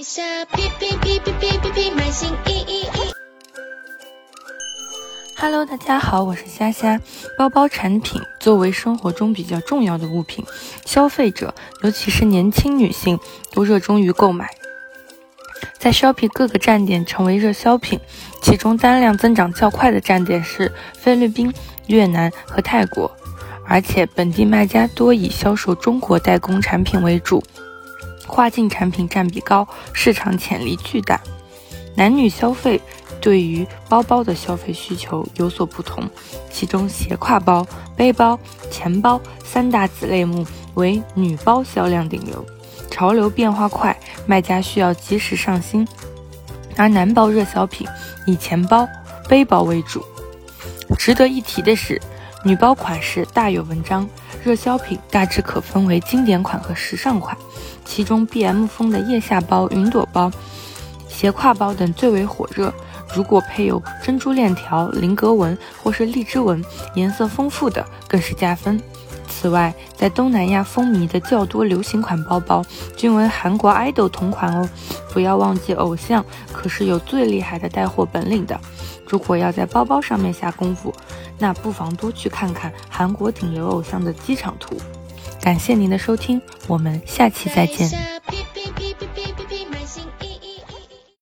微笑，皮皮皮皮皮皮皮，满心意意意。Hello，大家好，我是虾虾。包包产品作为生活中比较重要的物品，消费者尤其是年轻女性都热衷于购买，在 Shopee 各个站点成为热销品。其中单量增长较快的站点是菲律宾、越南和泰国，而且本地卖家多以销售中国代工产品为主，跨境产品占比高，市场潜力巨大。男女消费对于包包的消费需求有所不同，其中斜挎包、背包、钱包三大子类目为女包销量顶流，潮流变化快，卖家需要及时上新。而男包热销品以钱包、背包为主。值得一提的是，女包款式大有文章，热销品大致可分为经典款和时尚款，其中 B.M 风的腋下包、云朵包。斜挎包等最为火热，如果配有珍珠链条、菱格纹或是荔枝纹，颜色丰富的更是加分。此外，在东南亚风靡的较多流行款包包，均为韩国 idol 同款哦。不要忘记，偶像可是有最厉害的带货本领的。如果要在包包上面下功夫，那不妨多去看看韩国顶流偶像的机场图。感谢您的收听，我们下期再见。